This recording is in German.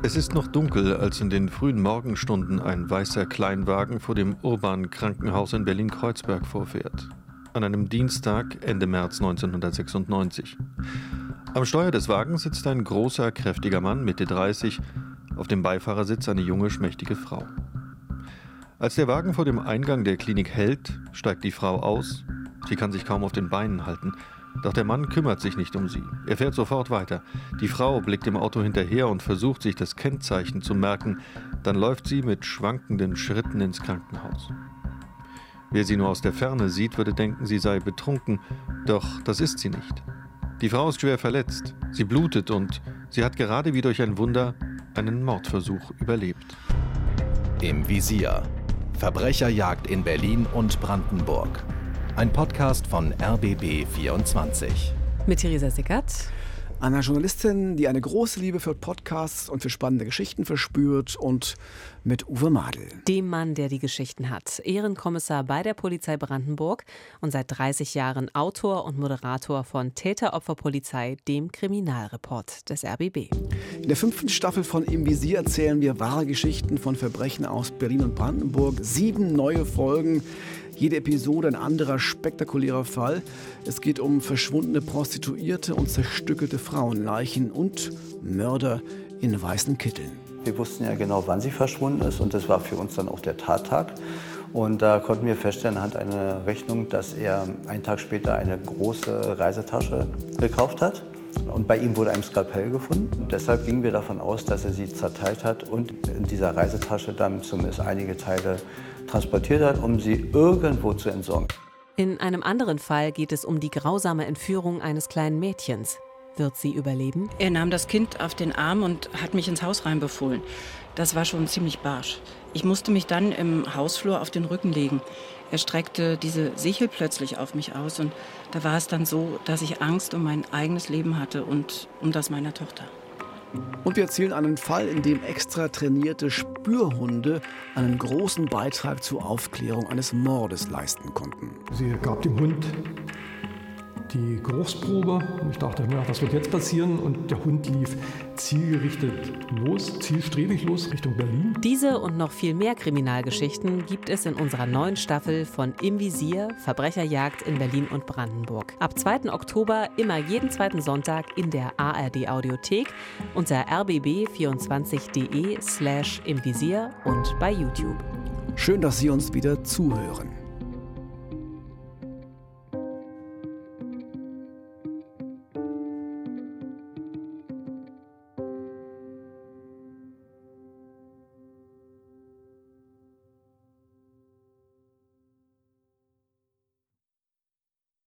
Es ist noch dunkel, als in den frühen Morgenstunden ein weißer Kleinwagen vor dem urbanen Krankenhaus in Berlin-Kreuzberg vorfährt. An einem Dienstag Ende März 1996. Am Steuer des Wagens sitzt ein großer, kräftiger Mann, Mitte 30, auf dem Beifahrersitz eine junge, schmächtige Frau. Als der Wagen vor dem Eingang der Klinik hält, steigt die Frau aus. Sie kann sich kaum auf den Beinen halten. Doch der Mann kümmert sich nicht um sie. Er fährt sofort weiter. Die Frau blickt dem Auto hinterher und versucht sich das Kennzeichen zu merken. Dann läuft sie mit schwankenden Schritten ins Krankenhaus. Wer sie nur aus der Ferne sieht, würde denken, sie sei betrunken. Doch das ist sie nicht. Die Frau ist schwer verletzt. Sie blutet und sie hat gerade wie durch ein Wunder einen Mordversuch überlebt. Im Visier. Verbrecherjagd in Berlin und Brandenburg. Ein Podcast von RBB 24. Mit Theresa Sickert. Einer Journalistin, die eine große Liebe für Podcasts und für spannende Geschichten verspürt und mit Uwe Madel. Dem Mann, der die Geschichten hat. Ehrenkommissar bei der Polizei Brandenburg und seit 30 Jahren Autor und Moderator von Täter-Opfer-Polizei, dem Kriminalreport des RBB. In der fünften Staffel von Im Visier erzählen wir wahre Geschichten von Verbrechen aus Berlin und Brandenburg. Sieben neue Folgen jede Episode ein anderer spektakulärer Fall. Es geht um verschwundene Prostituierte und zerstückelte Frauenleichen und Mörder in weißen Kitteln. Wir wussten ja genau, wann sie verschwunden ist und das war für uns dann auch der Tattag. Und da konnten wir feststellen anhand einer Rechnung, dass er einen Tag später eine große Reisetasche gekauft hat. Und bei ihm wurde ein Skalpell gefunden. Und deshalb gingen wir davon aus, dass er sie zerteilt hat und in dieser Reisetasche dann zumindest einige Teile transportiert hat, um sie irgendwo zu entsorgen. In einem anderen Fall geht es um die grausame Entführung eines kleinen Mädchens. Wird sie überleben? Er nahm das Kind auf den Arm und hat mich ins Haus reinbefohlen. Das war schon ziemlich barsch. Ich musste mich dann im Hausflur auf den Rücken legen. Er streckte diese Sichel plötzlich auf mich aus und da war es dann so, dass ich Angst um mein eigenes Leben hatte und um das meiner Tochter. Und wir erzählen einen Fall, in dem extra trainierte Spürhunde einen großen Beitrag zur Aufklärung eines Mordes leisten konnten. Sie gab dem Hund die Geruchsprobe. Und ich dachte, ja, was wird jetzt passieren? Und der Hund lief zielgerichtet los, zielstrebig los Richtung Berlin. Diese und noch viel mehr Kriminalgeschichten gibt es in unserer neuen Staffel von Im Visier Verbrecherjagd in Berlin und Brandenburg. Ab 2. Oktober immer jeden zweiten Sonntag in der ARD Audiothek unter rbb24.de slash im Visier und bei YouTube. Schön, dass Sie uns wieder zuhören.